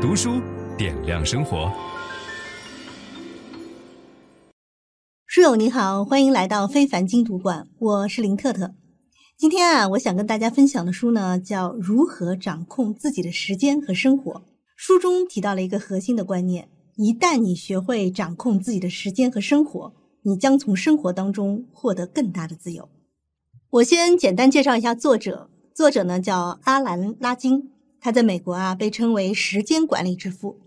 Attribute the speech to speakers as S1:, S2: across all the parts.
S1: 读书点亮生活。
S2: 书友你好，欢迎来到非凡精读馆，我是林特特。今天啊，我想跟大家分享的书呢，叫《如何掌控自己的时间和生活》。书中提到了一个核心的观念：一旦你学会掌控自己的时间和生活，你将从生活当中获得更大的自由。我先简单介绍一下作者，作者呢叫阿兰·拉金，他在美国啊被称为时间管理之父，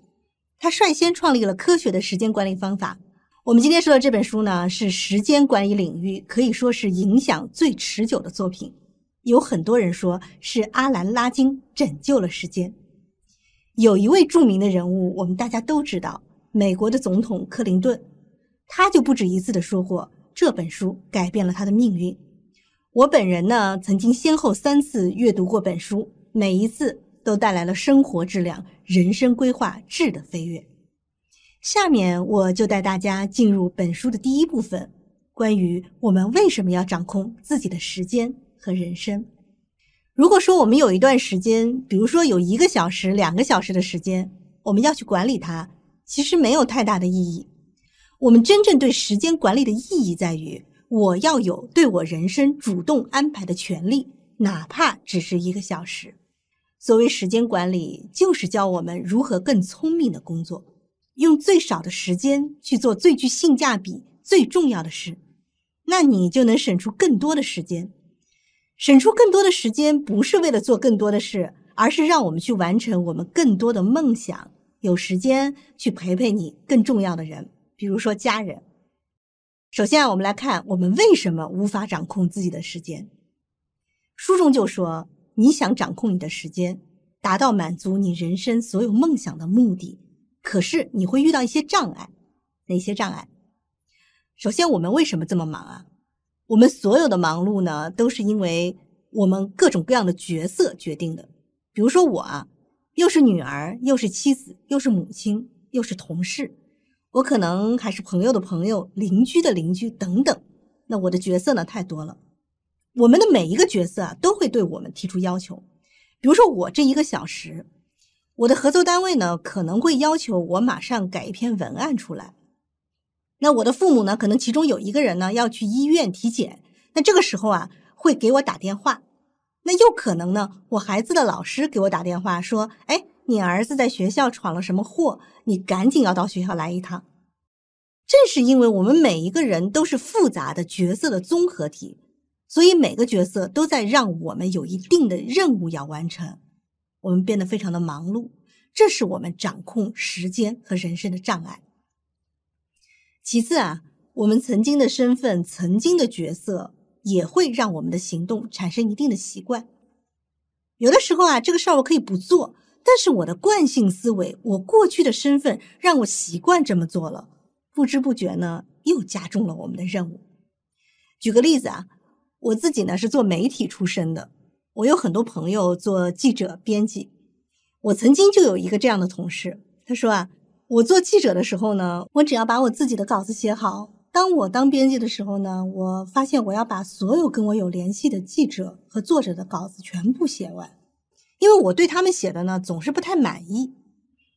S2: 他率先创立了科学的时间管理方法。我们今天说的这本书呢，是时间管理领域可以说是影响最持久的作品。有很多人说是阿兰·拉金拯救了时间。有一位著名的人物，我们大家都知道，美国的总统克林顿，他就不止一次的说过，这本书改变了他的命运。我本人呢，曾经先后三次阅读过本书，每一次都带来了生活质量、人生规划质的飞跃。下面我就带大家进入本书的第一部分，关于我们为什么要掌控自己的时间和人生。如果说我们有一段时间，比如说有一个小时、两个小时的时间，我们要去管理它，其实没有太大的意义。我们真正对时间管理的意义在于，我要有对我人生主动安排的权利，哪怕只是一个小时。所谓时间管理，就是教我们如何更聪明的工作。用最少的时间去做最具性价比、最重要的事，那你就能省出更多的时间。省出更多的时间，不是为了做更多的事，而是让我们去完成我们更多的梦想。有时间去陪陪你更重要的人，比如说家人。首先，我们来看我们为什么无法掌控自己的时间。书中就说，你想掌控你的时间，达到满足你人生所有梦想的目的。可是你会遇到一些障碍，哪些障碍？首先，我们为什么这么忙啊？我们所有的忙碌呢，都是因为我们各种各样的角色决定的。比如说我啊，又是女儿，又是妻子，又是母亲，又是同事，我可能还是朋友的朋友、邻居的邻居等等。那我的角色呢，太多了。我们的每一个角色啊，都会对我们提出要求。比如说我这一个小时。我的合作单位呢，可能会要求我马上改一篇文案出来。那我的父母呢，可能其中有一个人呢要去医院体检，那这个时候啊会给我打电话。那又可能呢，我孩子的老师给我打电话说：“哎，你儿子在学校闯了什么祸，你赶紧要到学校来一趟。”正是因为我们每一个人都是复杂的角色的综合体，所以每个角色都在让我们有一定的任务要完成。我们变得非常的忙碌，这是我们掌控时间和人生的障碍。其次啊，我们曾经的身份、曾经的角色，也会让我们的行动产生一定的习惯。有的时候啊，这个事儿我可以不做，但是我的惯性思维，我过去的身份，让我习惯这么做了，不知不觉呢，又加重了我们的任务。举个例子啊，我自己呢是做媒体出身的。我有很多朋友做记者、编辑，我曾经就有一个这样的同事，他说啊，我做记者的时候呢，我只要把我自己的稿子写好；当我当编辑的时候呢，我发现我要把所有跟我有联系的记者和作者的稿子全部写完，因为我对他们写的呢总是不太满意。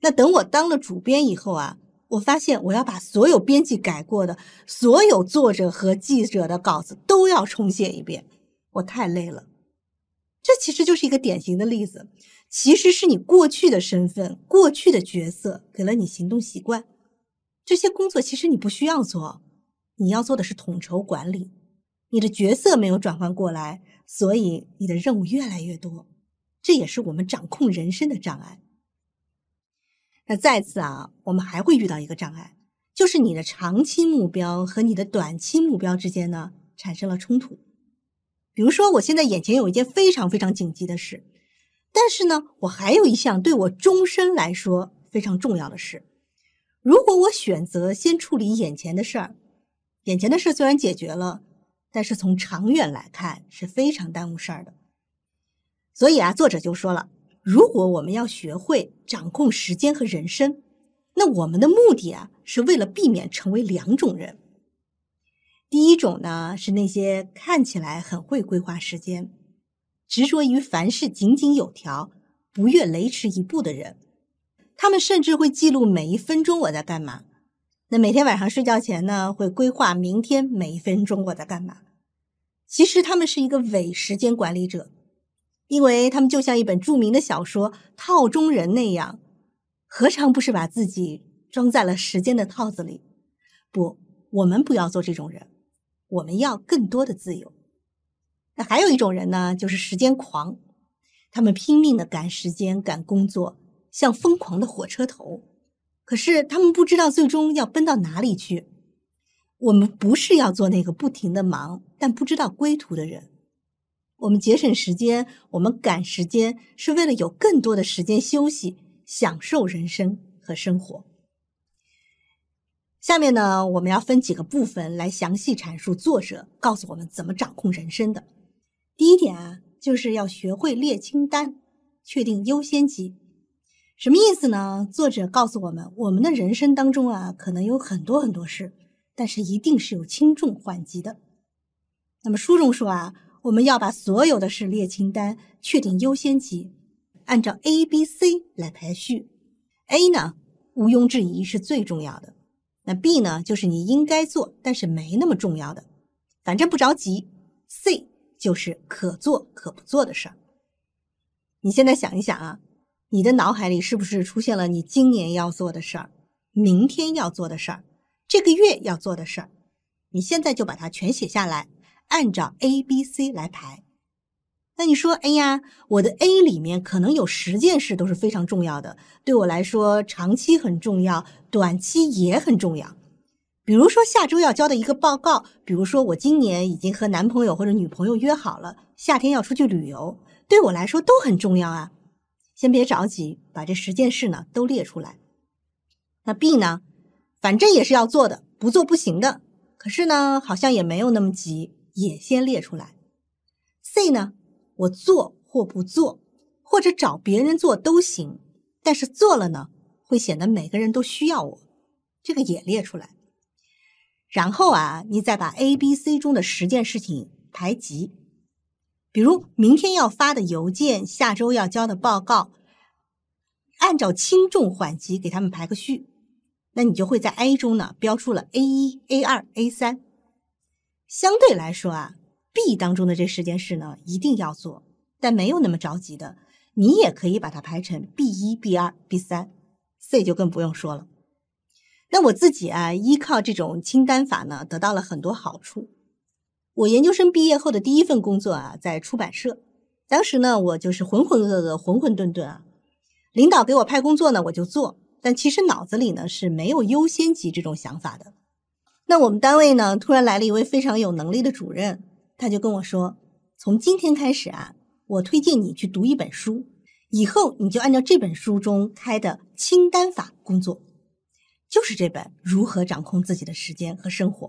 S2: 那等我当了主编以后啊，我发现我要把所有编辑改过的所有作者和记者的稿子都要重写一遍，我太累了。这其实就是一个典型的例子，其实是你过去的身份、过去的角色给了你行动习惯。这些工作其实你不需要做，你要做的是统筹管理。你的角色没有转换过来，所以你的任务越来越多。这也是我们掌控人生的障碍。那再次啊，我们还会遇到一个障碍，就是你的长期目标和你的短期目标之间呢，产生了冲突。比如说，我现在眼前有一件非常非常紧急的事，但是呢，我还有一项对我终身来说非常重要的事。如果我选择先处理眼前的事儿，眼前的事虽然解决了，但是从长远来看是非常耽误事儿的。所以啊，作者就说了，如果我们要学会掌控时间和人生，那我们的目的啊，是为了避免成为两种人。第一种呢，是那些看起来很会规划时间，执着于凡事井井有条，不越雷池一步的人；他们甚至会记录每一分钟我在干嘛。那每天晚上睡觉前呢，会规划明天每一分钟我在干嘛。其实他们是一个伪时间管理者，因为他们就像一本著名的小说《套中人》那样，何尝不是把自己装在了时间的套子里？不，我们不要做这种人，我们要更多的自由。那还有一种人呢，就是时间狂，他们拼命的赶时间、赶工作，像疯狂的火车头。可是他们不知道最终要奔到哪里去。我们不是要做那个不停的忙但不知道归途的人。我们节省时间，我们赶时间，是为了有更多的时间休息、享受人生和生活。下面呢，我们要分几个部分来详细阐述作者告诉我们怎么掌控人生的。第一点啊，就是要学会列清单，确定优先级。什么意思呢？作者告诉我们，我们的人生当中啊，可能有很多很多事。但是一定是有轻重缓急的。那么书中说啊，我们要把所有的事列清单，确定优先级，按照 A、B、C 来排序。A 呢，毋庸置疑是最重要的。那 B 呢，就是你应该做，但是没那么重要的，反正不着急。C 就是可做可不做的事儿。你现在想一想啊，你的脑海里是不是出现了你今年要做的事儿，明天要做的事儿？这个月要做的事儿，你现在就把它全写下来，按照 A、B、C 来排。那你说，哎呀，我的 A 里面可能有十件事都是非常重要的，对我来说长期很重要，短期也很重要。比如说下周要交的一个报告，比如说我今年已经和男朋友或者女朋友约好了，夏天要出去旅游，对我来说都很重要啊。先别着急，把这十件事呢都列出来。那 B 呢？反正也是要做的，不做不行的。可是呢，好像也没有那么急，也先列出来。C 呢，我做或不做，或者找别人做都行。但是做了呢，会显得每个人都需要我，这个也列出来。然后啊，你再把 A、B、C 中的十件事情排级，比如明天要发的邮件，下周要交的报告，按照轻重缓急给他们排个序。那你就会在 A 中呢标出了 A 一、A 二、A 三。相对来说啊，B 当中的这十件事呢一定要做，但没有那么着急的，你也可以把它排成 B 一、B 二、B 三。C 就更不用说了。那我自己啊，依靠这种清单法呢，得到了很多好处。我研究生毕业后的第一份工作啊，在出版社。当时呢，我就是浑浑噩噩、浑混沌沌啊。领导给我派工作呢，我就做。但其实脑子里呢是没有优先级这种想法的。那我们单位呢突然来了一位非常有能力的主任，他就跟我说：“从今天开始啊，我推荐你去读一本书，以后你就按照这本书中开的清单法工作，就是这本《如何掌控自己的时间和生活》。”